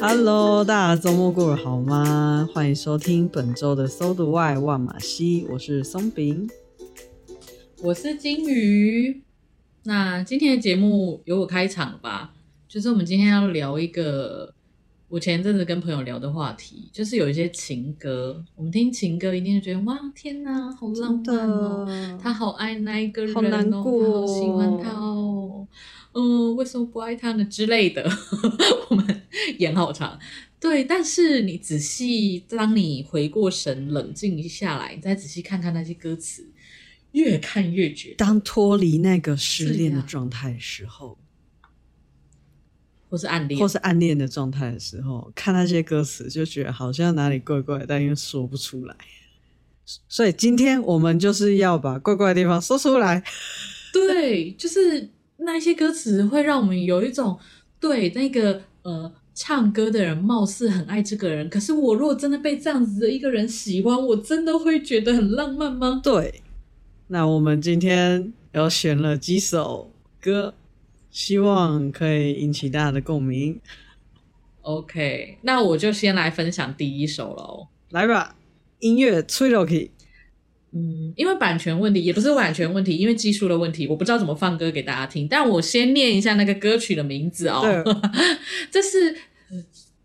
Hello，大家周末过得好吗？欢迎收听本周的《搜读外万马西》，我是松饼，我是金鱼。那今天的节目由我开场吧，就是我们今天要聊一个我前阵子跟朋友聊的话题，就是有一些情歌。我们听情歌，一定会觉得哇，天哪，好浪漫哦！他好爱那一个人哦，好难过他，好喜欢他哦。嗯，为什么不爱他呢？之类的，我们演好长。对，但是你仔细，当你回过神，冷静下来，你再仔细看看那些歌词，越看越觉得，当脱离那个失恋的状态的时候，或是暗恋，或是暗恋的状态的时候，看那些歌词，就觉得好像哪里怪怪，但又说不出来。所以今天我们就是要把怪怪的地方说出来。对，就是。那些歌词会让我们有一种对那个呃唱歌的人貌似很爱这个人，可是我如果真的被这样子的一个人喜欢，我真的会觉得很浪漫吗？对，那我们今天又选了几首歌，希望可以引起大家的共鸣。OK，那我就先来分享第一首喽，来吧，音乐吹落去。嗯，因为版权问题，也不是版权问题，因为技术的问题，我不知道怎么放歌给大家听。但我先念一下那个歌曲的名字哦。对，这是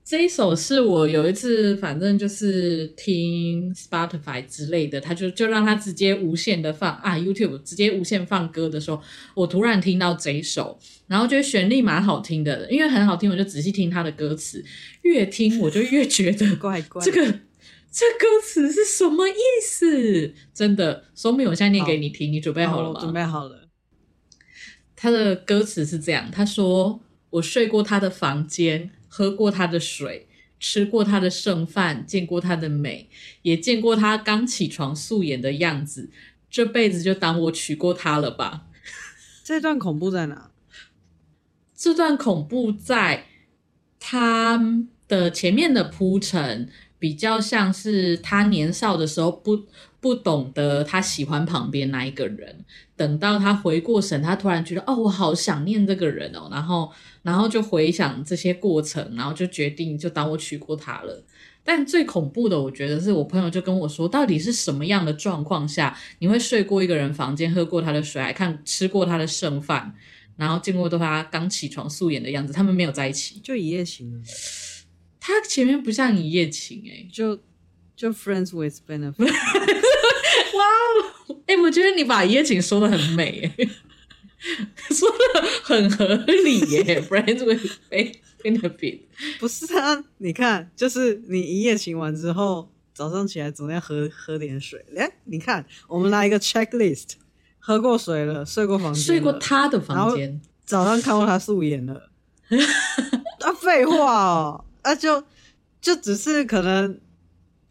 这一首是我有一次，反正就是听 Spotify 之类的，他就就让他直接无限的放啊，YouTube 直接无限放歌的时候，我突然听到这一首，然后觉得旋律蛮好听的，因为很好听，我就仔细听他的歌词，越听我就越觉得 怪怪这个。这歌词是什么意思？真的，说明我现在念给你听，你准备好了吗？准备好了。他的歌词是这样，他说：“我睡过他的房间，喝过他的水，吃过他的剩饭，见过他的美，也见过他刚起床素颜的样子。这辈子就当我娶过他了吧。”这段恐怖在哪？这段恐怖在他的前面的铺陈。比较像是他年少的时候不不懂得他喜欢旁边那一个人，等到他回过神，他突然觉得哦，我好想念这个人哦，然后然后就回想这些过程，然后就决定就当我娶过她了。但最恐怖的，我觉得是我朋友就跟我说，到底是什么样的状况下你会睡过一个人房间，喝过他的水，还看吃过他的剩饭，然后见过他刚起床素颜的样子，他们没有在一起，就一夜情。他前面不像一夜情哎、欸，就就 friends with benefit。哇哦，哎，我觉得你把一夜情说的很美 说的很合理耶、欸。friends with benefit。不是啊，你看，就是你一夜情完之后，早上起来总要喝喝点水。哎，你看，我们来一个 checklist，喝过水了，睡过房间，睡过他的房间，早上看过他素颜了。啊，废话哦。啊，就就只是可能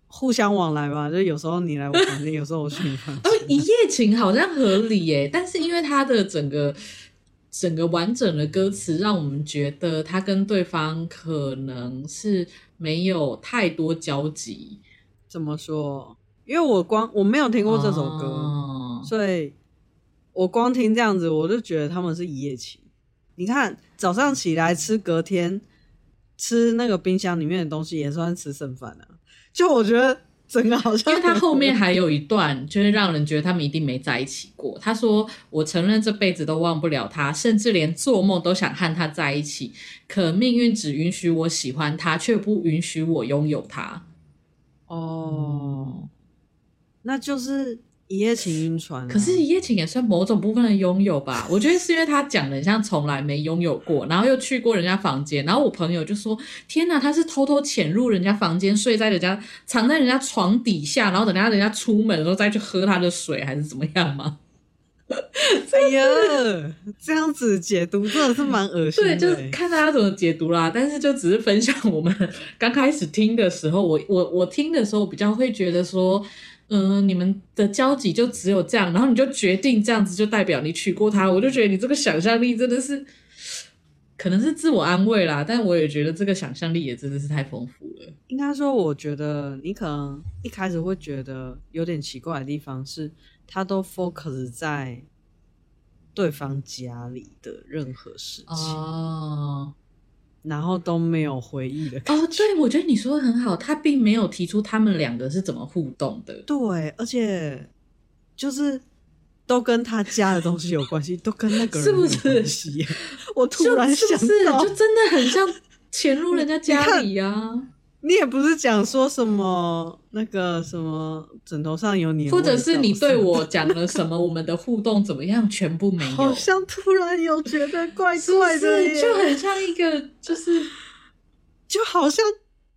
互相往来吧，就有时候你来我房间，有时候我去你房间。哦，一夜情好像合理耶，但是因为他的整个整个完整的歌词，让我们觉得他跟对方可能是没有太多交集。怎么说？因为我光我没有听过这首歌，哦，所以我光听这样子，我就觉得他们是一夜情。你看，早上起来吃，隔天。吃那个冰箱里面的东西也算吃剩饭啊，就我觉得整个好像，因为他后面还有一段，就是让人觉得他们一定没在一起过。他说：“我承认这辈子都忘不了他，甚至连做梦都想和他在一起。可命运只允许我喜欢他，却不允许我拥有他。”哦，那就是一夜情晕船，可是一夜情也算某种部分的拥有吧？我觉得是因为他讲的像从来没拥有过，然后又去过人家房间，然后我朋友就说：“天哪，他是偷偷潜入人家房间，睡在人家藏在人家床底下，然后等下人家出门的时候再去喝他的水，还是怎么样吗？” 哎呀，这样子解读真的是蛮恶心的。对，就是看大家怎么解读啦。但是就只是分享我们刚开始听的时候，我我我听的时候，比较会觉得说。嗯、呃，你们的交集就只有这样，然后你就决定这样子就代表你娶过她，我就觉得你这个想象力真的是，可能是自我安慰啦，但我也觉得这个想象力也真的是太丰富了。应该说，我觉得你可能一开始会觉得有点奇怪的地方是，他都 focus 在对方家里的任何事情。哦。然后都没有回忆的哦，对，我觉得你说的很好，他并没有提出他们两个是怎么互动的。对，而且就是都跟他家的东西有关系，都跟那个人有关系。是不是？我突然想到，是是就真的很像潜入人家 家里呀、啊。你也不是讲说什么那个什么枕头上有你，或者是你对我讲了什么，我们的互动怎么样，全部没有。好像突然有觉得怪怪的耶，是是就很像一个就是，就好像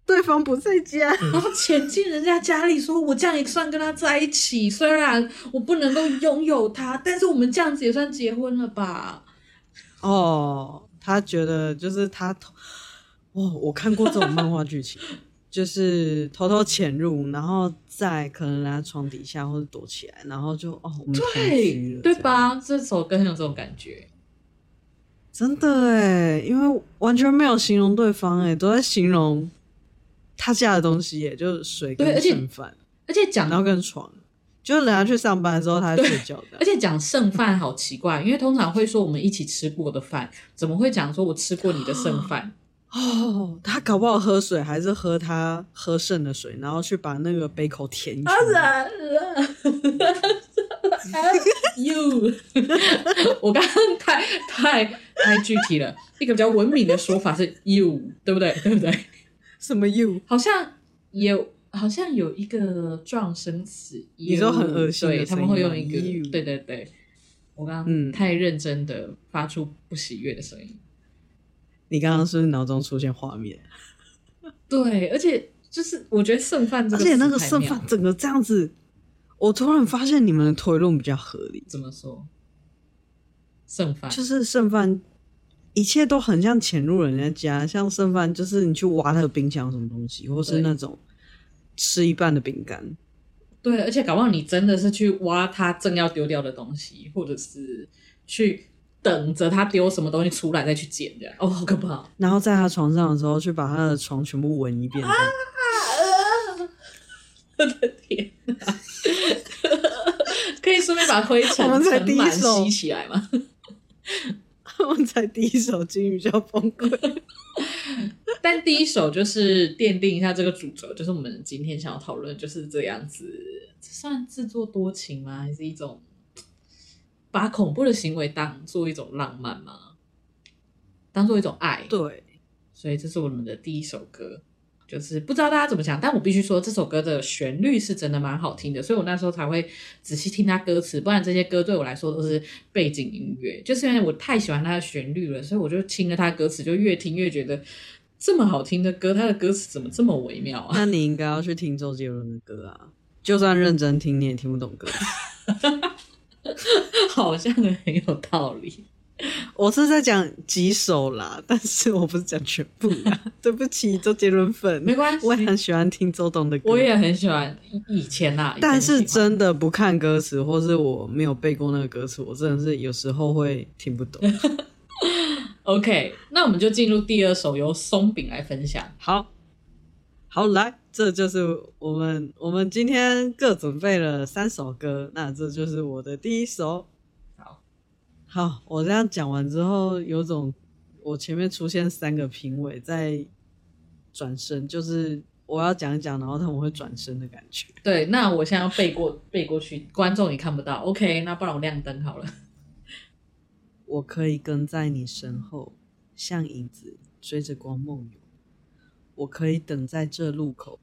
对方不在家，然后潜进人家家里，说我这样也算跟他在一起，虽然我不能够拥有他，但是我们这样子也算结婚了吧？哦，他觉得就是他。哦，我看过这种漫画剧情，就是偷偷潜入，然后在可能人家床底下或者躲起来，然后就哦，我们对对吧？这首歌很有这种感觉，真的哎，因为完全没有形容对方哎，都在形容他家的东西耶，就是水跟剩饭，而且讲到跟床，就是人家去上班的时候他在睡觉的，而且讲剩饭好奇怪，因为通常会说我们一起吃过的饭，怎么会讲说我吃过你的剩饭？哦，他搞不好喝水还是喝他喝剩的水，然后去把那个杯口填满。You，我刚刚太太太具体了，一个比较文明的说法是 you，对不对？对不对？什么 you？好像有，好像有一个撞声词，你说很恶心，对，他们会用一个对对对。我刚刚太认真的发出不喜悦的声音。你刚刚是不是脑中出现画面？对，而且就是我觉得剩饭，而且那个剩饭整个这样子，我突然发现你们的推论比较合理。怎么说？剩饭就是剩饭，一切都很像潜入人家家，像剩饭就是你去挖他的冰箱什么东西，或是那种吃一半的饼干。对，而且搞不好你真的是去挖他正要丢掉的东西，或者是去。等着他丢什么东西出来再去捡，这样哦，好可怕！然后在他床上的时候，去把他的床全部闻一遍。啊！我的天哪！可以顺便把灰尘、尘螨吸起来吗？我们才第一首金鱼就要崩溃。但第一首就是奠定一下这个主轴，就是我们今天想要讨论就是这样子，这算自作多情吗？还是一种？把恐怖的行为当做一种浪漫吗？当做一种爱？对，所以这是我们的第一首歌，就是不知道大家怎么想，但我必须说这首歌的旋律是真的蛮好听的，所以我那时候才会仔细听他歌词，不然这些歌对我来说都是背景音乐。就是因为我太喜欢他的旋律了，所以我就听了他歌词，就越听越觉得这么好听的歌，他的歌词怎么这么微妙啊？那你应该要去听周杰伦的歌啊，就算认真听你也听不懂歌。好像很有道理。我是在讲几首啦，但是我不是讲全部啦。对不起，周杰伦粉，没关系，我也很喜欢听周董的歌，我也很喜欢以前啦。但是真的不看歌词，或是我没有背过那个歌词，我真的是有时候会听不懂。OK，那我们就进入第二首，由松饼来分享。好，好来。这就是我们，我们今天各准备了三首歌，那这就是我的第一首。好，好，我这样讲完之后，有种我前面出现三个评委在转身，就是我要讲一讲，然后他们会转身的感觉。对，那我现在要背过背过去，观众也看不到。OK，那不然我亮灯好了。我可以跟在你身后，像影子追着光梦游。我可以等在这路口。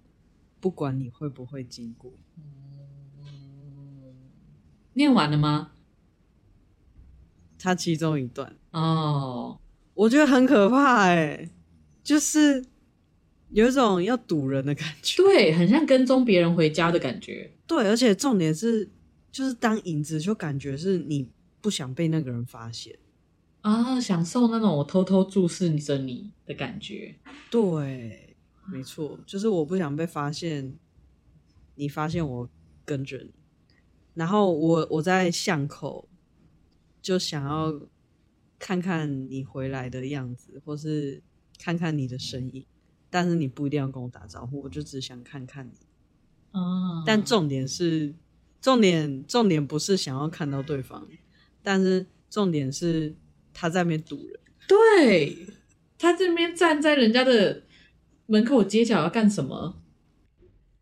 不管你会不会经过，念完了吗？他其中一段。哦，我觉得很可怕哎，就是有一种要堵人的感觉，对，很像跟踪别人回家的感觉，对，而且重点是，就是当影子就感觉是你不想被那个人发现。啊，享受那种我偷偷注视着你的感觉，对，没错，就是我不想被发现，你发现我跟着你。然后我我在巷口，就想要看看你回来的样子，或是看看你的身影，但是你不一定要跟我打招呼，我就只想看看你。哦，但重点是，重点重点不是想要看到对方，但是重点是他在那边堵人。对，他这边站在人家的门口街角要干什么？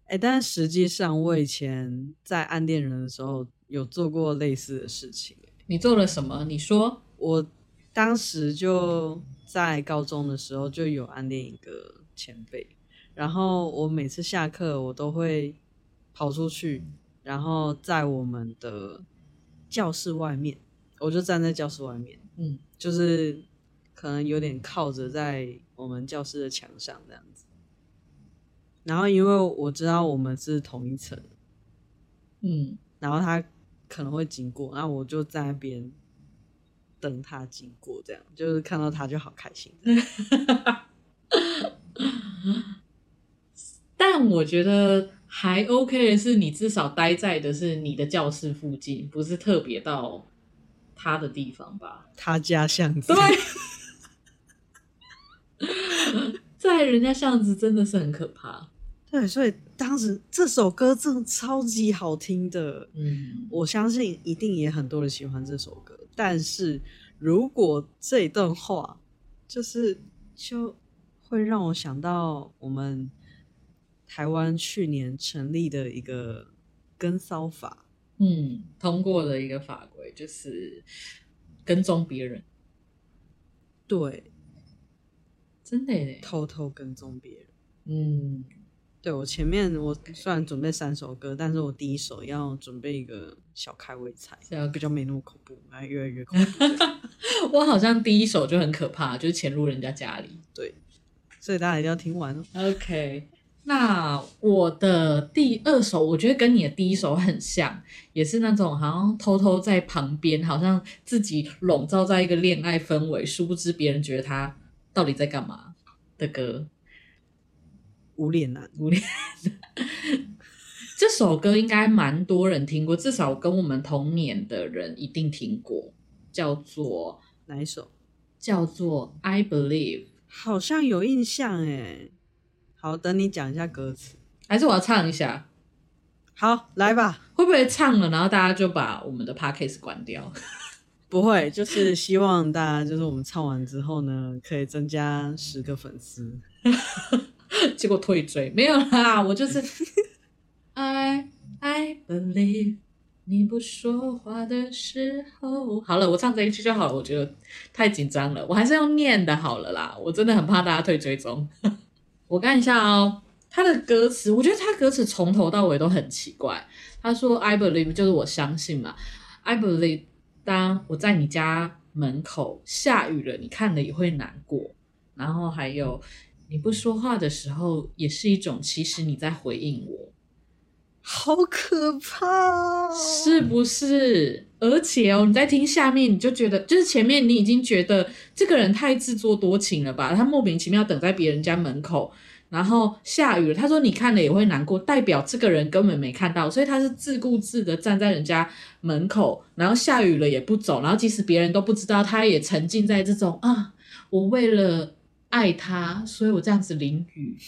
哎，但实际上，我以前在暗恋人的时候有做过类似的事情。你做了什么？你说。我当时就在高中的时候就有暗恋一个前辈，然后我每次下课我都会跑出去，然后在我们的教室外面，我就站在教室外面，嗯，就是可能有点靠着在我们教室的墙上这样子。然后，因为我知道我们是同一层，嗯，然后他可能会经过，然后我就在那边等他经过，这样就是看到他就好开心。但我觉得还 OK 的是，你至少待在的是你的教室附近，不是特别到他的地方吧？他家巷子。对。在人家巷子真的是很可怕，对，所以当时这首歌真的超级好听的，嗯，我相信一定也很多人喜欢这首歌。但是如果这一段话，就是就会让我想到我们台湾去年成立的一个跟骚法，嗯，通过的一个法规就是跟踪别人，对。真的，偷偷跟踪别人。嗯，对，我前面我虽然准备三首歌，但是我第一首要准备一个小开胃菜，这样比较没那么恐怖，来越来越恐怖。我好像第一首就很可怕，就是潜入人家家里。对，所以大家一定要听完哦。OK，那我的第二首，我觉得跟你的第一首很像，也是那种好像偷偷在旁边，好像自己笼罩在一个恋爱氛围，殊不知别人觉得他。到底在干嘛的歌？无脸男，无脸男。这首歌应该蛮多人听过，至少跟我们同年的人一定听过。叫做哪一首？叫做《I Believe》，好像有印象诶。好，等你讲一下歌词，还是我要唱一下？好，来吧。会不会唱了，然后大家就把我们的 Podcast 关掉？不会，就是希望大家就是我们唱完之后呢，可以增加十个粉丝，结果退追没有啦，我就是 I I believe 你不说话的时候，好了，我唱这一句就好了，我觉得太紧张了，我还是用念的好了啦，我真的很怕大家退追踪。我看一下哦，他的歌词，我觉得他歌词从头到尾都很奇怪。他说 I believe 就是我相信嘛，I believe。当我在你家门口下雨了，你看了也会难过。然后还有你不说话的时候，也是一种其实你在回应我，好可怕，是不是？而且哦，你在听下面，你就觉得就是前面你已经觉得这个人太自作多情了吧？他莫名其妙等在别人家门口。然后下雨了，他说你看了也会难过，代表这个人根本没看到，所以他是自顾自的站在人家门口，然后下雨了也不走，然后即使别人都不知道，他也沉浸在这种啊，我为了爱他，所以我这样子淋雨，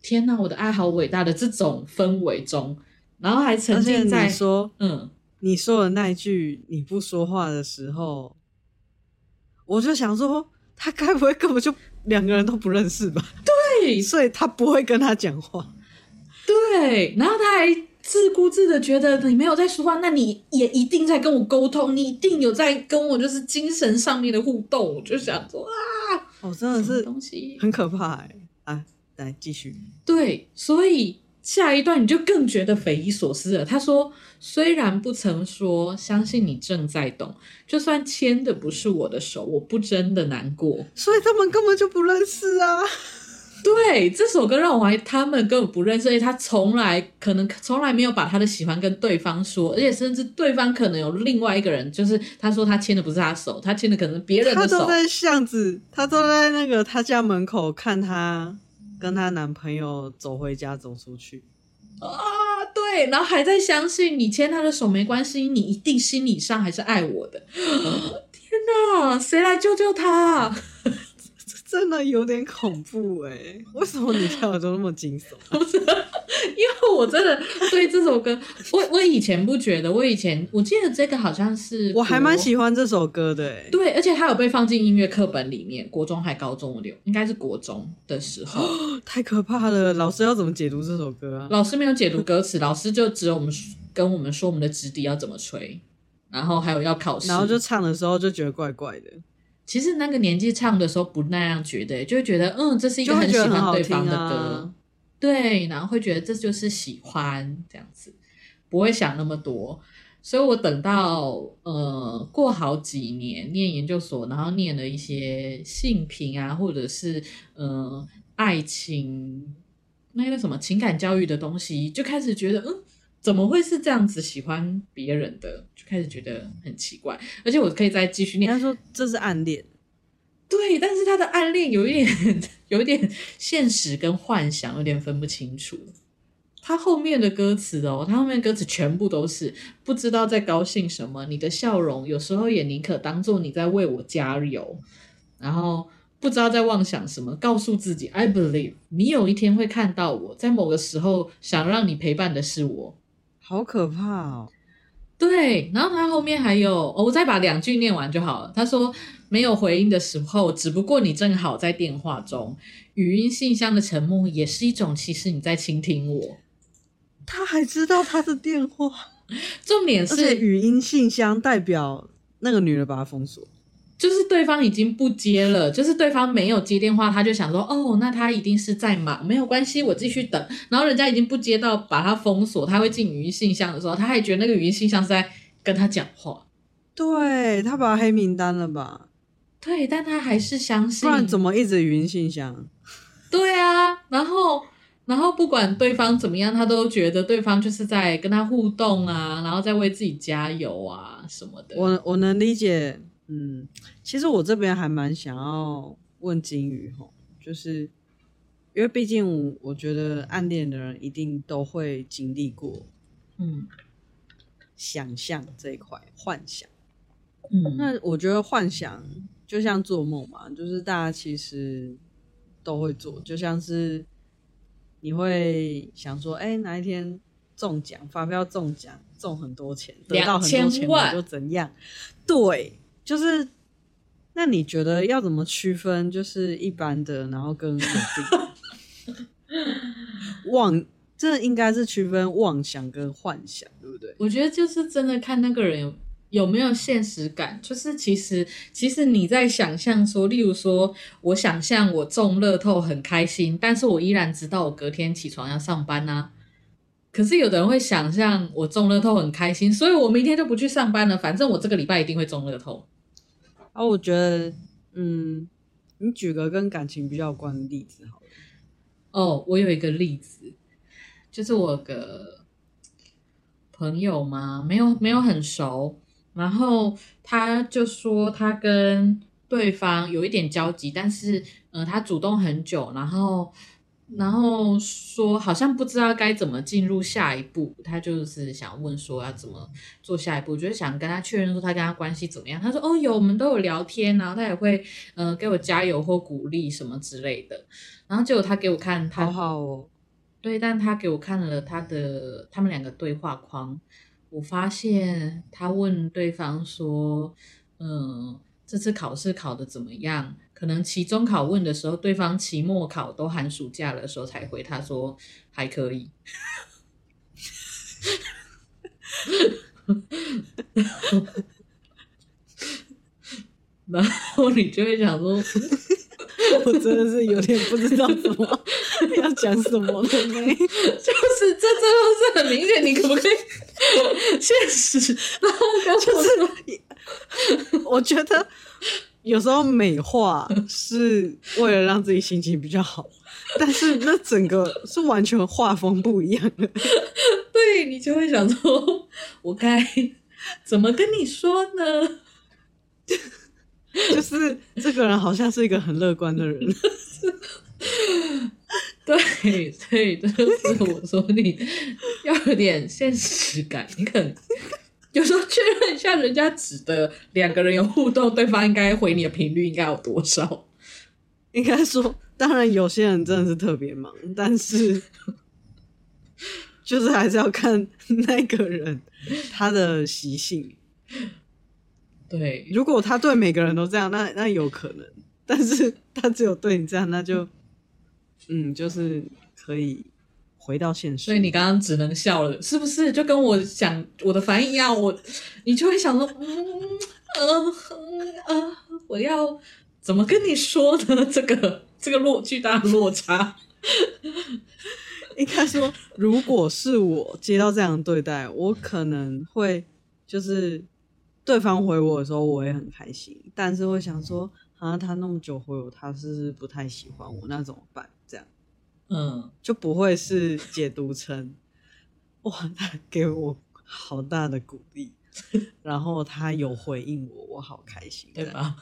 天哪，我的爱好伟大的这种氛围中，然后还沉浸在你说，嗯，你说的那一句你不说话的时候，我就想说，他该不会根本就两个人都不认识吧？对，所以他不会跟他讲话。对，然后他还自顾自的觉得你没有在说话，那你也一定在跟我沟通，你一定有在跟我就是精神上面的互动。我就想说啊，哦，真的是东西很可怕哎！啊，来继续。对，所以下一段你就更觉得匪夷所思了。他说：“虽然不曾说相信你正在懂，就算牵的不是我的手，我不真的难过。”所以他们根本就不认识啊。对，这首歌让我怀疑他们根本不认识，而且他从来可能从来没有把他的喜欢跟对方说，而且甚至对方可能有另外一个人，就是他说他牵的不是他手，他牵的可能别人的手。他都在巷子，他都在那个他家门口看他跟他男朋友走回家走出去啊，对，然后还在相信你牵他的手没关系，你一定心理上还是爱我的。天哪，谁来救救他？真的有点恐怖哎、欸！为什么你跳的都那么惊悚？不是，因为我真的对这首歌，我我以前不觉得，我以前我记得这个好像是，我还蛮喜欢这首歌的哎、欸。对，而且它有被放进音乐课本里面，国中还高中的，应该是国中的时候。太可怕了！老师要怎么解读这首歌啊？老师没有解读歌词，老师就只有我们跟我们说我们的直笛要怎么吹，然后还有要考试，然后就唱的时候就觉得怪怪的。其实那个年纪唱的时候不那样觉得，就会觉得嗯，这是一个很喜欢对方的歌，啊、对，然后会觉得这就是喜欢这样子，不会想那么多。所以我等到呃过好几年念研究所，然后念了一些性平啊，或者是呃爱情那个什么情感教育的东西，就开始觉得嗯。怎么会是这样子喜欢别人的？就开始觉得很奇怪，而且我可以再继续念。他说这是暗恋，对，但是他的暗恋有一点，有一点现实跟幻想，有点分不清楚。他后面的歌词哦，他后面的歌词全部都是不知道在高兴什么。你的笑容有时候也宁可当做你在为我加油，然后不知道在妄想什么，告诉自己 I believe 你有一天会看到我，在某个时候想让你陪伴的是我。好可怕哦！对，然后他后面还有，哦，我再把两句念完就好了。他说：“没有回应的时候，只不过你正好在电话中，语音信箱的沉默也是一种，其实你在倾听我。”他还知道他的电话，重点是语音信箱代表那个女的把他封锁。就是对方已经不接了，就是对方没有接电话，他就想说，哦，那他一定是在忙，没有关系，我继续等。然后人家已经不接到，把他封锁，他会进语音信箱的时候，他还觉得那个语音信箱是在跟他讲话。对，他把他黑名单了吧？对，但他还是相信。不然怎么一直语音信箱？对啊，然后然后不管对方怎么样，他都觉得对方就是在跟他互动啊，然后在为自己加油啊什么的。我我能理解。嗯，其实我这边还蛮想要问金鱼吼，就是因为毕竟我觉得暗恋的人一定都会经历过，嗯，想象这一块幻想，嗯，那我觉得幻想就像做梦嘛，就是大家其实都会做，就像是你会想说，哎，哪一天中奖，发票中奖，中很多钱，得到很多钱，我就怎样，对。就是，那你觉得要怎么区分？就是一般的，然后跟 妄，这应该是区分妄想跟幻想，对不对？我觉得就是真的看那个人有有没有现实感。就是其实其实你在想象说，例如说我想象我中乐透很开心，但是我依然知道我隔天起床要上班啊。可是有的人会想象我中乐透很开心，所以我明天就不去上班了，反正我这个礼拜一定会中乐透。啊，我觉得，嗯，你举个跟感情比较有关的例子好了。哦，我有一个例子，就是我有个朋友嘛，没有没有很熟，然后他就说他跟对方有一点交集，但是，呃，他主动很久，然后。然后说好像不知道该怎么进入下一步，他就是想问说要怎么做下一步，就是想跟他确认说他跟他关系怎么样。他说哦有，我们都有聊天，然后他也会呃给我加油或鼓励什么之类的。然后结果他给我看他，好好哦，对，但他给我看了他的他们两个对话框，我发现他问对方说，嗯、呃，这次考试考的怎么样？可能期中考问的时候，对方期末考都寒暑假的时候才回，他说还可以。然后你就会想说，我真的是有点不知道怎么 要讲什么了呢？就是这这都是很明显，你可不可以现实？然后就是，我觉得有时候美化是为了让自己心情比较好，但是那整个是完全画风不一样的。对，你就会想说，我该怎么跟你说呢？就是这个人好像是一个很乐观的人。对 对，就是我说你要有点现实感，你可能有时候确认一下人家指的两个人有互动，对方应该回你的频率应该有多少？应该说，当然有些人真的是特别忙，但是 就是还是要看那个人他的习性。对，如果他对每个人都这样，那那有可能，但是他只有对你这样，那就。嗯，就是可以回到现实。所以你刚刚只能笑了，是不是？就跟我想我的反应一样，我你就会想说，嗯嗯我要怎么跟你说呢？这个这个落巨大的落差，应该说，如果是我接到这样的对待，我可能会就是对方回我的时候，我也很开心，但是会想说，啊，他那么久回我，他是不是不太喜欢我，那怎么办？嗯，就不会是解读成哇，他给我好大的鼓励，然后他有回应我，我好开心，对吧？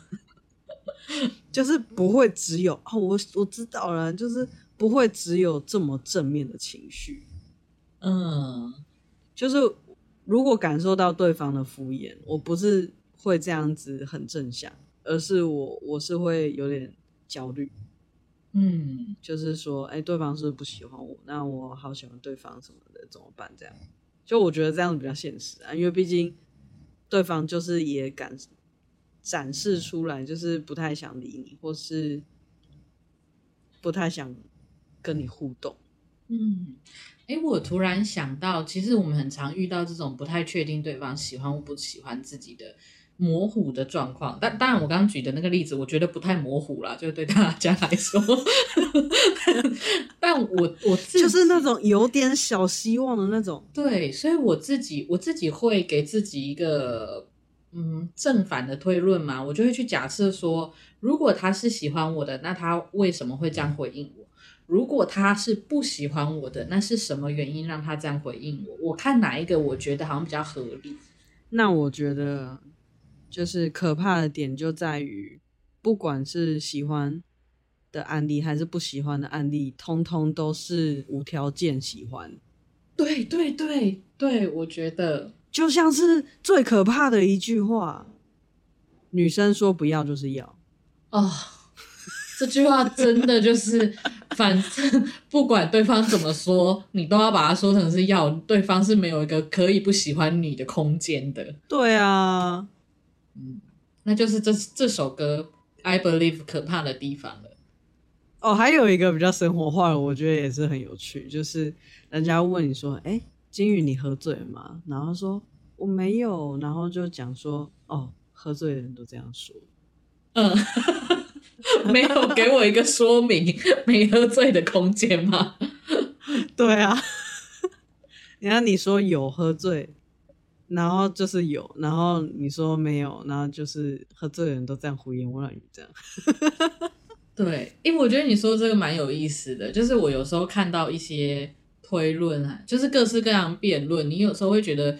就是不会只有哦，我我知道了，就是不会只有这么正面的情绪。嗯，就是如果感受到对方的敷衍，我不是会这样子很正向，而是我我是会有点焦虑。嗯，就是说，哎、欸，对方是不是不喜欢我？那我好喜欢对方什么的，怎么办？这样，就我觉得这样子比较现实啊，因为毕竟对方就是也敢展示出来，就是不太想理你，或是不太想跟你互动。嗯，哎、欸，我突然想到，其实我们很常遇到这种不太确定对方喜欢或不喜欢自己的。模糊的状况，但当然我刚刚举的那个例子，我觉得不太模糊啦，就是对大家来说。但我我自己就是那种有点小希望的那种。对，所以我自己我自己会给自己一个嗯正反的推论嘛，我就会去假设说，如果他是喜欢我的，那他为什么会这样回应我？如果他是不喜欢我的，那是什么原因让他这样回应我？我看哪一个我觉得好像比较合理。那我觉得。就是可怕的点就在于，不管是喜欢的案例还是不喜欢的案例，通通都是无条件喜欢。对对对对，我觉得就像是最可怕的一句话：女生说不要就是要。哦，这句话真的就是，反正不管对方怎么说，你都要把它说成是要。对方是没有一个可以不喜欢你的空间的。对啊。嗯，那就是这这首歌《I Believe》可怕的地方了。哦，还有一个比较生活化的，我觉得也是很有趣，就是人家问你说：“哎，金宇，你喝醉了吗？”然后说：“我没有。”然后就讲说：“哦，喝醉的人都这样说。”嗯，没有给我一个说明没喝醉的空间吗？对啊，然后你说有喝醉。然后就是有，然后你说没有，然后就是喝醉的人都这样胡言乱语，这样。对，因为我觉得你说这个蛮有意思的，就是我有时候看到一些推论啊，就是各式各样辩论，你有时候会觉得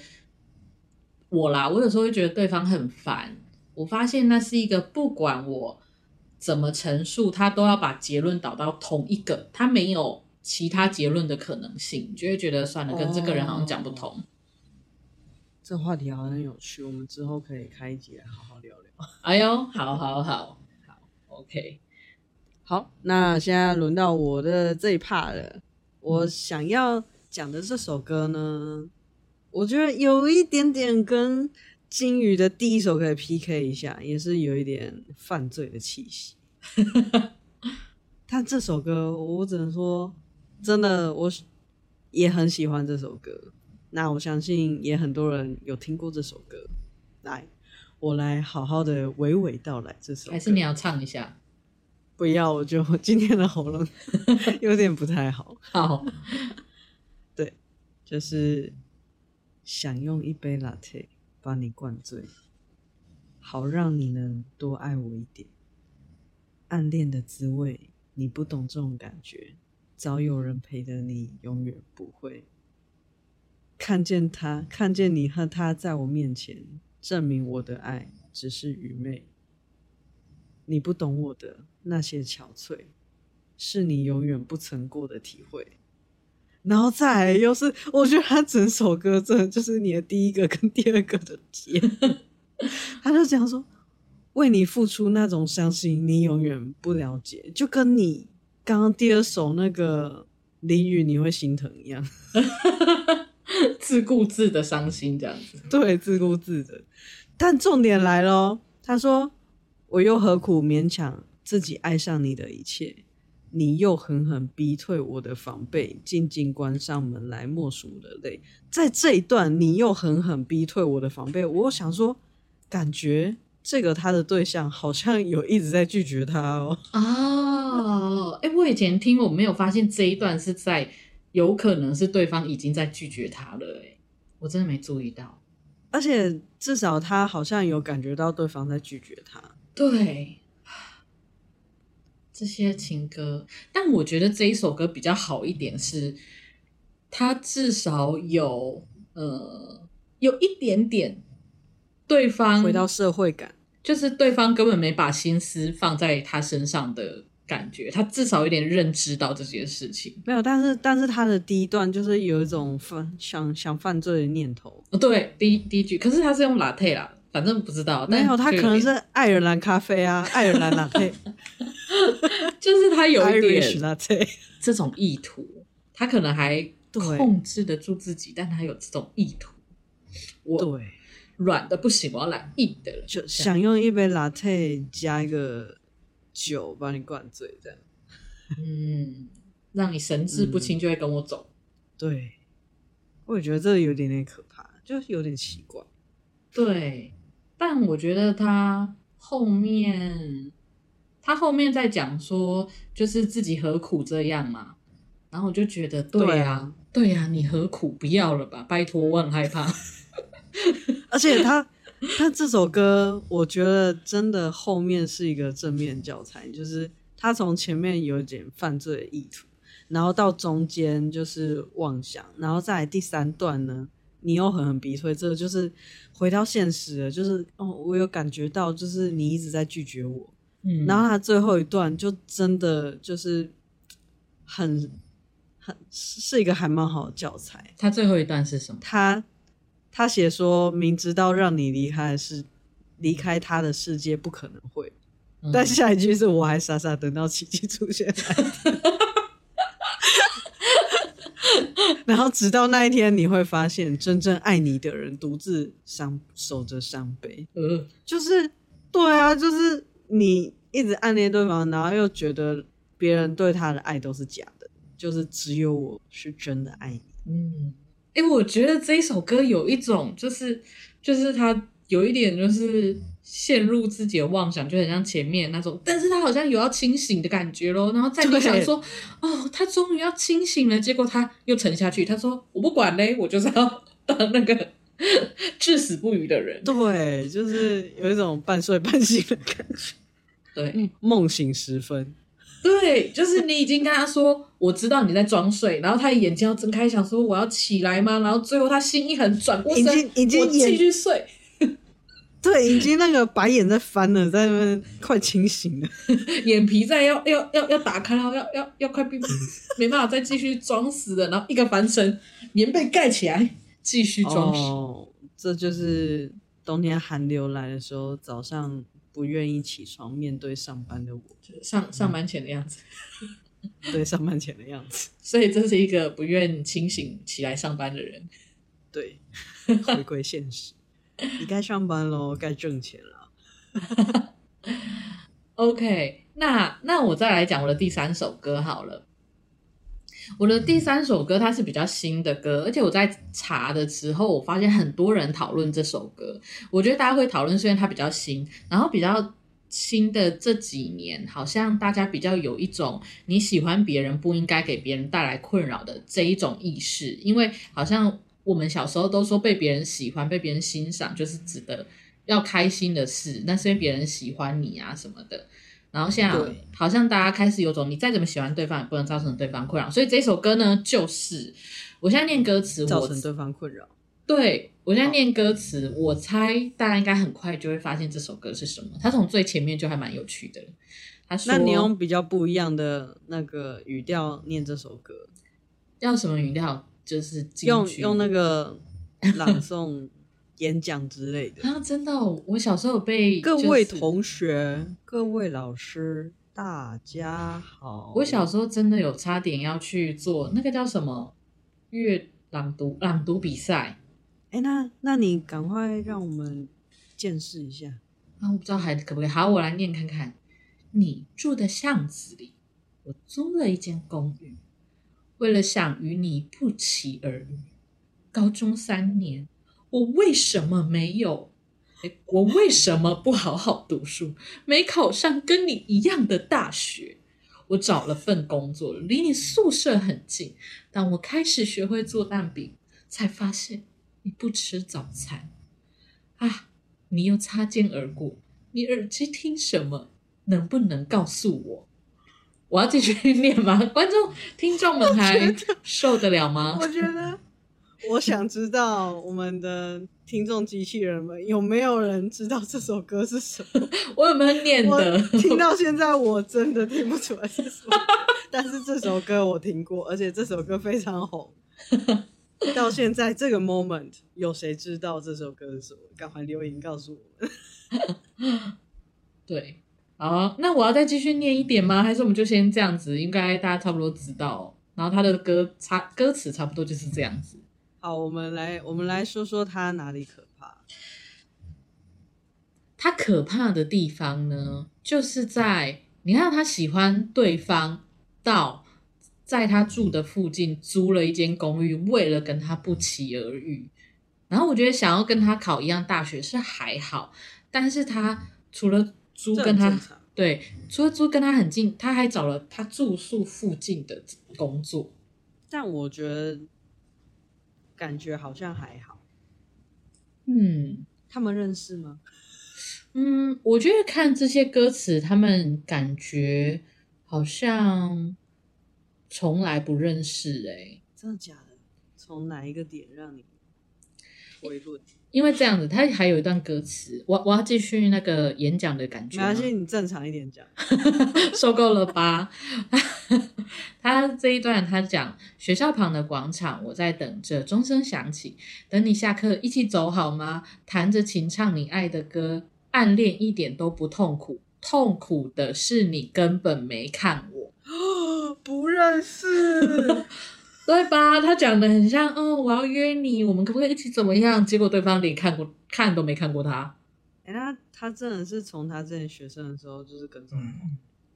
我啦，我有时候会觉得对方很烦。我发现那是一个不管我怎么陈述，他都要把结论导到同一个，他没有其他结论的可能性，你就会觉得算了，跟这个人好像讲不通。哦这话题好像很有趣，我们之后可以开一集来好好聊聊。哎呦，好好好好，OK，好，那现在轮到我的这一 part 了。我想要讲的这首歌呢，我觉得有一点点跟金鱼的第一首可以 PK 一下，也是有一点犯罪的气息。但这首歌，我只能说，真的，我也很喜欢这首歌。那我相信也很多人有听过这首歌，来，我来好好的娓娓道来这首歌。还是你要唱一下？不要，我就今天的喉咙 有点不太好。好，对，就是想用一杯 latte 把你灌醉，好让你能多爱我一点。暗恋的滋味，你不懂这种感觉，早有人陪的你永远不会。看见他，看见你和他在我面前，证明我的爱只是愚昧。你不懂我的那些憔悴，是你永远不曾过的体会。然后再来又是，我觉得他整首歌真的就是你的第一个跟第二个的结。他就讲说，为你付出那种伤心，你永远不了解，就跟你刚刚第二首那个淋雨你会心疼一样。自顾自的伤心这样子，对，自顾自的。但重点来了，他说：“我又何苦勉强自己爱上你的一切？你又狠狠逼退我的防备，静静关上门来默数的泪。”在这一段，你又狠狠逼退我的防备，我想说，感觉这个他的对象好像有一直在拒绝他哦。哦，哎，我以前听我没有发现这一段是在。有可能是对方已经在拒绝他了，欸，我真的没注意到。而且至少他好像有感觉到对方在拒绝他。对，这些情歌，但我觉得这一首歌比较好一点是，他至少有呃有一点点对方回到社会感，就是对方根本没把心思放在他身上的。感觉他至少有点认知到这件事情，没有，但是但是他的第一段就是有一种犯想想犯罪的念头。哦，对，第一第一句，可是他是用 latte 啦，反正不知道。没有，他可能是爱尔兰咖啡啊，爱尔兰 latte，就是他有一点 latte 这种意图，他可能还控制得住自己，但他有这种意图。我对软的不行，我要来硬的了，就想用一杯 latte 加一个。酒把你灌醉，这样，嗯，让你神志不清，就会跟我走。嗯、对，我也觉得这有点点可怕，就是有点奇怪。对，但我觉得他后面，他后面在讲说，就是自己何苦这样嘛，然后我就觉得，对啊，对啊，你何苦不要了吧？拜托，我很害怕。而且他。他这首歌，我觉得真的后面是一个正面教材，就是他从前面有点犯罪的意图，然后到中间就是妄想，然后再来第三段呢，你又狠狠逼退，这个就是回到现实了，就是哦，我有感觉到，就是你一直在拒绝我，嗯，然后他最后一段就真的就是很很是一个还蛮好的教材。他最后一段是什么？他。他写说：“明知道让你离开是离开他的世界不可能会，嗯、但下一句是我还傻傻等到奇迹出现，然后直到那一天你会发现，真正爱你的人独自伤守着伤悲。嗯，就是对啊，就是你一直暗恋对方，然后又觉得别人对他的爱都是假的，就是只有我是真的爱你。嗯。”哎、欸，我觉得这一首歌有一种，就是就是他有一点，就是陷入自己的妄想，就很像前面那种，但是他好像有要清醒的感觉咯，然后再你想说，哦，他终于要清醒了，结果他又沉下去。他说：“我不管嘞，我就是要 当那个 至死不渝的人。”对，就是有一种半睡半醒的感觉，对，梦醒时分。对，就是你已经跟他说，我知道你在装睡，然后他眼睛要睁开，想说我要起来吗？然后最后他心一狠，转过身，已经已经继续睡。对，已经那个白眼在翻了，在那边快清醒了，眼皮在要要要要打开，然后要要要快闭，没办法再继续装死了，然后一个翻身，棉被盖起来，继续装死。哦，这就是冬天寒流来的时候，早上。不愿意起床面对上班的我，上上班前的样子，对，上班前的样子，所以这是一个不愿清醒起来上班的人，对，回归现实，你该上班喽，该挣钱了。OK，那那我再来讲我的第三首歌好了。我的第三首歌，它是比较新的歌，而且我在查的时候，我发现很多人讨论这首歌。我觉得大家会讨论，虽然它比较新，然后比较新的这几年，好像大家比较有一种你喜欢别人不应该给别人带来困扰的这一种意识，因为好像我们小时候都说被别人喜欢、被别人欣赏就是值得要开心的事，那是因为别人喜欢你啊什么的。然后现在好像大家开始有种你再怎么喜欢对方也不能造成对方困扰，所以这首歌呢，就是我现在念歌词，造成对方困扰。对。我现在念歌词，哦，我猜大家应该很快就会发现这首歌是什么。他从最前面就还蛮有趣的。他说：“那你用比较不一样的那个语调念这首歌，要什么语调？就是用用那个朗诵、演讲之类的。”啊，真的，哦，我小时候有被，就是，各位同学、各位老师，大家好。我小时候真的有差点要去做那个叫什么阅朗读朗读比赛。哎，那那你赶快让我们见识一下啊！我不知道还可不可以。好，我来念看看。你住的巷子里，我租了一间公寓，为了想与你不期而遇。高中三年，我为什么没有？诶，我为什么不好好读书，没考上跟你一样的大学？我找了份工作，离你宿舍很近。当我开始学会做蛋饼，才发现。你不吃早餐啊？你又擦肩而过，你耳机听什么？能不能告诉我？我要继续念吗？观众、听众们还受得了吗？我觉得，我想知道我们的听众机器人们有没有人知道这首歌是什么？我有没有念的？听到现在我真的听不出来是什么，但是这首歌我听过，而且这首歌非常红。到现在这个 moment，有谁知道这首歌是什么？赶快留言告诉我们。对，好，那我要再继续念一点吗？还是我们就先这样子？应该大家差不多知道。然后他的歌差歌词差不多就是这样子。好，我们来我们来说说他哪里可怕。他可怕的地方呢，就是在你看他喜欢对方到。在他住的附近租了一间公寓，为了跟他不期而遇。然后我觉得想要跟他考一样大学是还好，但是他除了租跟他对，除了租跟他很近，他还找了他住宿附近的工作。但我觉得感觉好像还好。嗯，他们认识吗？嗯，我觉得看这些歌词，他们感觉好像。从来不认识哎、欸，真的假的？从哪一个点让你回论？因为这样子，他还有一段歌词，我我要继续那个演讲的感觉。没关系，你正常一点讲。受够了吧？他这一段他讲学校旁的广场，我在等着钟声响起，等你下课一起走好吗？弹着琴唱你爱的歌，暗恋一点都不痛苦，痛苦的是你根本没看我。不认识，对吧？他讲的很像，嗯，我要约你，我们可不可以一起怎么样？结果对方连看过看都没看过他。哎、欸，那他真的是从他之前学生的时候就是跟踪，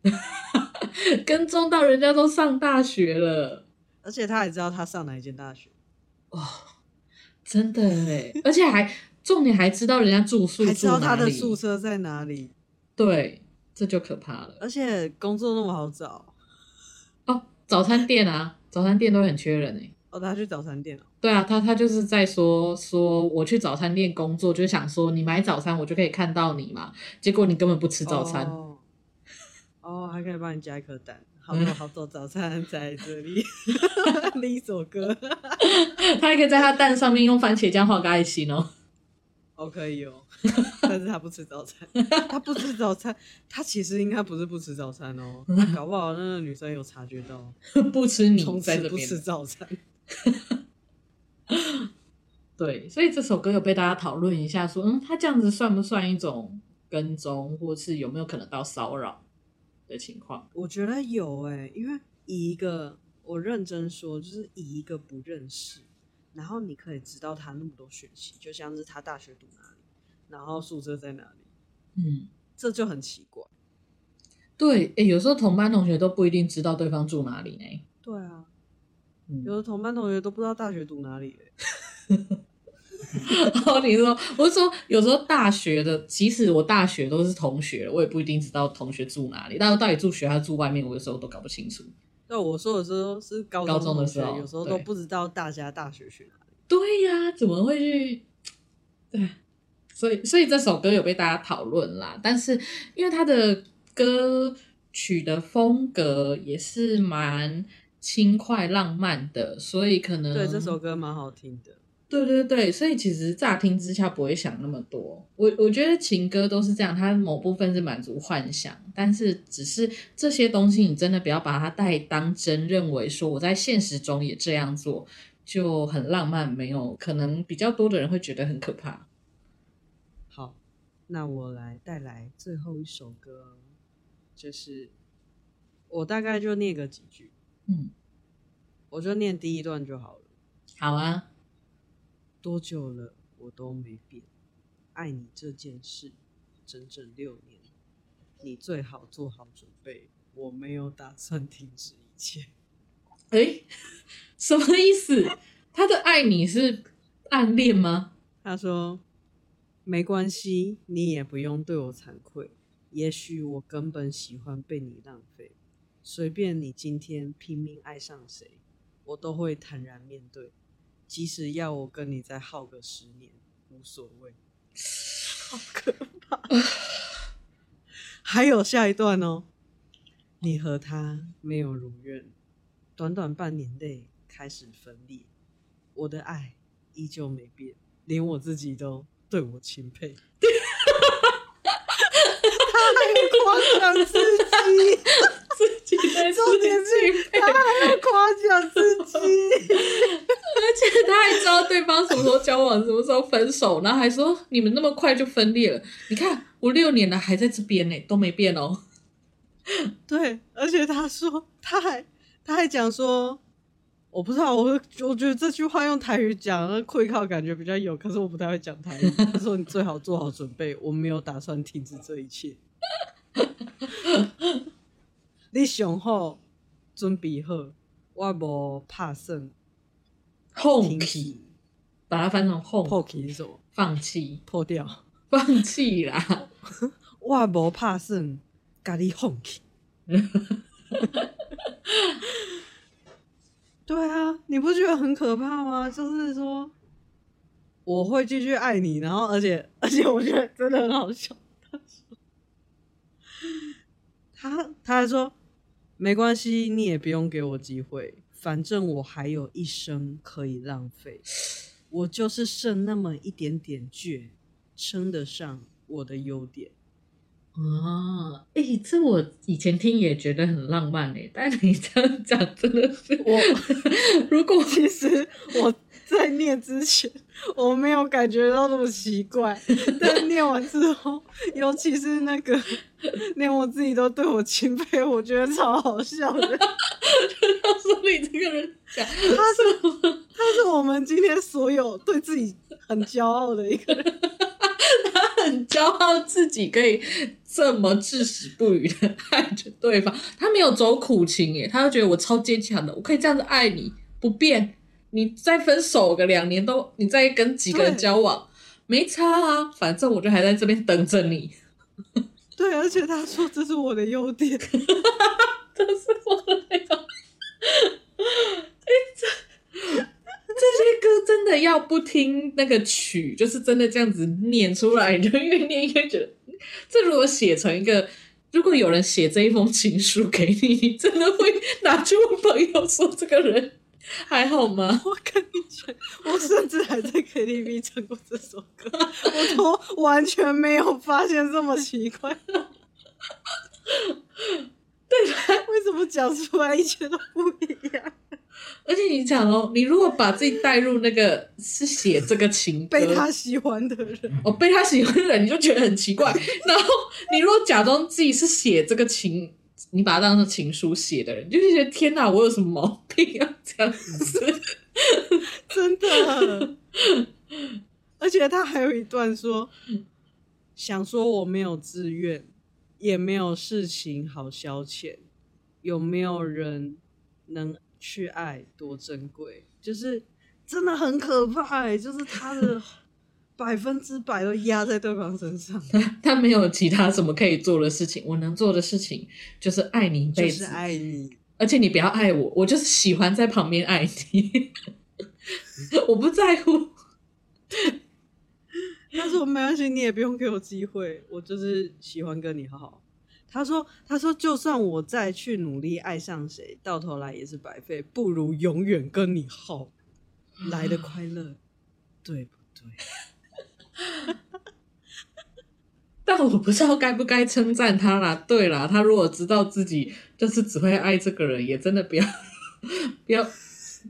跟踪到人家都上大学了，而且他还知道他上哪一间大学。哦，真的哎，而且还重点还知道人家住宿，还知道他的宿舍在哪里。对，这就可怕了。而且工作那么好找哦。早餐店啊，早餐店都很缺人哎、欸。哦，他去早餐店了。对啊，他他就是在说说我去早餐店工作，就是想说你买早餐我就可以看到你嘛。结果你根本不吃早餐。哦，哦还可以帮你加一颗蛋。好多 好多早餐在这里。另一首歌。他还可以在他蛋上面用番茄酱画个爱心哦。哦，可以哦，但是他不吃早餐，他不吃早餐，他其实应该不是不吃早餐哦，搞不好那个女生有察觉到，不吃你从此不吃早餐。对，所以这首歌有被大家讨论一下，说，嗯，他这样子算不算一种跟踪，或是有没有可能到骚扰的情况？我觉得有诶、欸，因为以一个我认真说，就是以一个不认识。然后你可以知道他那么多讯息，就像是他大学读哪里，然后宿舍在哪里，嗯，这就很奇怪。对，诶，有时候同班同学都不一定知道对方住哪里呢。对啊，嗯、有的同班同学都不知道大学读哪里。然后你说，我是说，有时候大学的，即使我大学都是同学，我也不一定知道同学住哪里，但是到底住学校住外面，我有时候都搞不清楚。那我说的时候是高中，高中的时候，有时候都不知道大家大学去哪里。对呀、啊，怎么会去？对，所以所以这首歌有被大家讨论啦。但是因为他的歌曲的风格也是蛮轻快浪漫的，所以可能对这首歌蛮好听的。对对对，所以其实乍听之下不会想那么多。我我觉得情歌都是这样，它某部分是满足幻想，但是只是这些东西你真的不要把它带当真，认为说我在现实中也这样做就很浪漫，没有可能比较多的人会觉得很可怕。好，那我来带来最后一首歌，就是我大概就念个几句，嗯，我就念第一段就好了。好啊。多久了，我都没变。爱你这件事，整整六年。你最好做好准备，我没有打算停止一切。诶，什么意思？他的爱你是暗恋吗？他说：“没关系，你也不用对我惭愧。也许我根本喜欢被你浪费。随便你今天拼命爱上谁，我都会坦然面对。”即使要我跟你再耗个十年，无所谓。好可怕！还有下一段哦，你和他没有如愿，短短半年内开始分裂。我的爱依旧没变，连我自己都对我钦佩。奖自己，自己在重点是，他还要夸奖自己。而且他还知道对方什么时候交往，什么时候分手，然后还说你们那么快就分裂了。你看我六年了还在这边呢，都没变哦。对，而且他说他还他还讲说，我不知道，我我觉得这句话用台语讲，那愧靠感觉比较有，可是我不太会讲台语。他说你最好做好准备，我没有打算停止这一切。你想好，准备好，我无拍算。放弃，把它翻成放弃是什么？放弃，破掉，放弃啦！我无拍算，咖你放弃。对啊，你不觉得很可怕吗？就是说，我会继续爱你，然后而且而且，我觉得真的很好笑。他，他说，没关系，你也不用给我机会。反正我还有一生可以浪费，我就是剩那么一点点倔，称得上我的优点。啊，哎、欸，这我以前听也觉得很浪漫哎，但你这样讲真的是我。如果其实我 在念之前我没有感觉到那么奇怪，但念完之后，尤其是那个连我自己都对我钦佩，我觉得超好笑的。他 说你这个人讲，他是他是我们今天所有对自己很骄傲的一个人。他很骄傲自己可以这么至死不渝的爱着对方，他没有走苦情耶，他就觉得我超坚强的，我可以这样子爱你不变，你再分手个两年都，你再跟几个人交往没差啊，反正我就还在这边等着你。对，而且他说这是我的优点，这是我的优点，哎这。这些歌真的要不听那个曲，就是真的这样子念出来，你就越念越觉得，这如果写成一个，如果有人写这一封情书给你，你真的会拿去问朋友说这个人 还好吗？我跟你讲，我甚至还在 KTV 唱过这首歌，我都完全没有发现这么奇怪。对吧？为什么讲出来一切都不一样？而且你讲哦，你如果把自己带入那个是写这个情歌被他喜欢的人，哦，被他喜欢的人，你就觉得很奇怪。然后你如果假装自己是写这个情，你把它当成情书写的人，就是觉得天哪，我有什么毛病啊？这样子，真的。而且他还有一段说，想说我没有自愿，也没有事情好消遣，有没有人能？去爱多珍贵，就是真的很可怕，欸。就是他的百分之百都压在对方身上。他没有其他什么可以做的事情，我能做的事情就是爱你一辈子，就是爱你。而且你不要爱我，我就是喜欢在旁边爱你，我不在乎。他说没关系，你也不用给我机会，我就是喜欢跟你好好。他说：“他说，就算我再去努力爱上谁，到头来也是白费，不如永远跟你好来的快乐，对不对？” 但我不知道该不该称赞他啦。对啦，他如果知道自己就是只会爱这个人，也真的不要 不要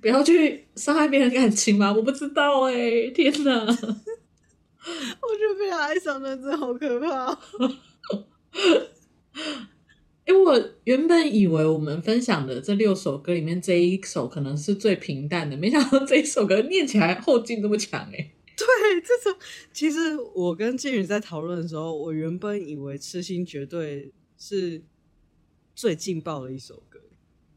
不要去伤害别人感情嘛。我不知道哎、欸，天哪！我觉得被爱上的真的好可怕。因为我原本以为我们分享的这六首歌里面，这一首可能是最平淡的，没想到这一首歌念起来后劲这么强哎。对，这首其实我跟建宇在讨论的时候，我原本以为《痴心绝对》是最劲爆的一首歌，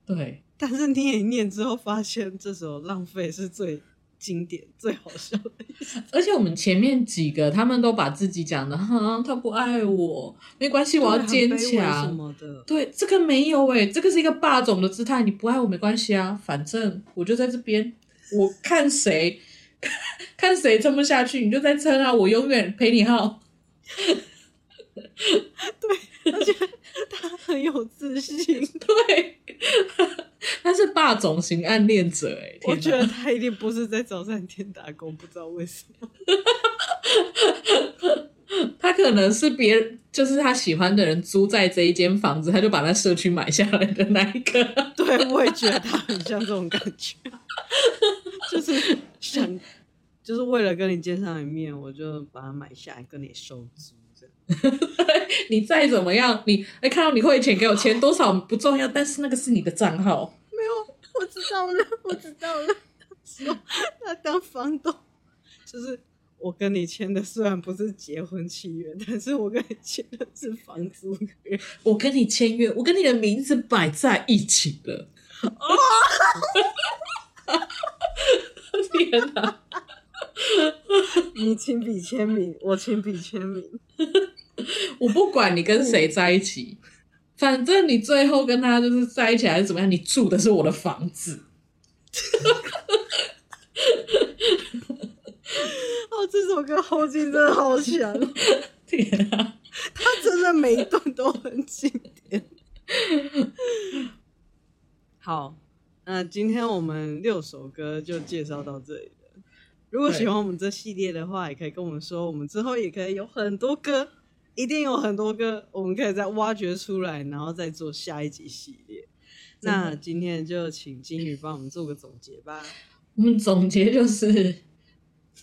对。但是念一念之后，发现这首《浪费》是最经典、最好笑的。而且我们前面几个，他们都把自己讲的，哈，他不爱我，没关系，我要坚强什么的。对，这个没有诶，这个是一个霸总的姿态。你不爱我没关系啊，反正我就在这边，我看谁。看谁撑不下去，你就再撑啊！我永远陪你耗。对，而且他很有自信。对，他是霸总型暗恋者哎。我觉得他一定不是在早餐店打工，不知道为什么。他可能是别人，就是他喜欢的人租在这一间房子，他就把那社区买下来的那一个。对，我也觉得他很像这种感觉。就是想，就是为了跟你见上一面，我就把它买下来跟你收租。你再怎么样，你哎看到你汇钱给我钱多少不重要，但是那个是你的账号。没有，我知道了，我知道了。说他当房东，就是我跟你签的，虽然不是结婚契约，但是我跟你签的是房租约。我跟你签约，我跟你的名字摆在一起了。天哪！你亲笔签名，我亲笔签名。我不管你跟谁在一起，反正你最后跟他就是在一起还是怎么样，你住的是我的房子。哦，这首歌后劲真的好强！天啊，他真的每一段都很经典。好。那今天我们六首歌就介绍到这里了。如果喜欢我们这系列的话，也可以跟我们说，我们之后也可以有很多歌，一定有很多歌，我们可以再挖掘出来，然后再做下一集系列。那今天就请金鱼帮我们做个总结吧。我们总结就是，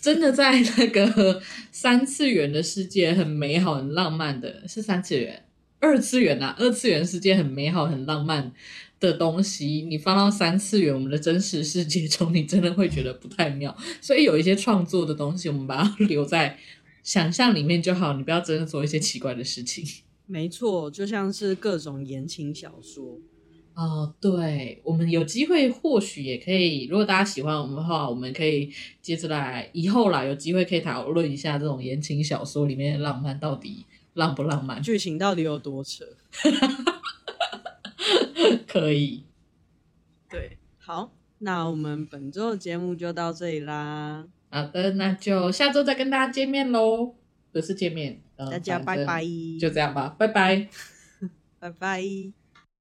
真的在那个 三次元的世界很美好、很浪漫的，是三次元、二次元啊，二次元世界很美好、很浪漫。的东西，你放到三次元我们的真实世界中，你真的会觉得不太妙。所以有一些创作的东西，我们把它留在想象里面就好。你不要真的做一些奇怪的事情。没错，就像是各种言情小说。哦，对，我们有机会或许也可以，如果大家喜欢我们的话，我们可以接着来，以后啦，有机会可以讨论一下这种言情小说里面的浪漫到底浪不浪漫，剧情到底有多扯。可以，对，好，那我们本周的节目就到这里啦。好的，那就下周再跟大家见面喽，不是见面，大家拜拜，就这样吧，拜拜，拜拜。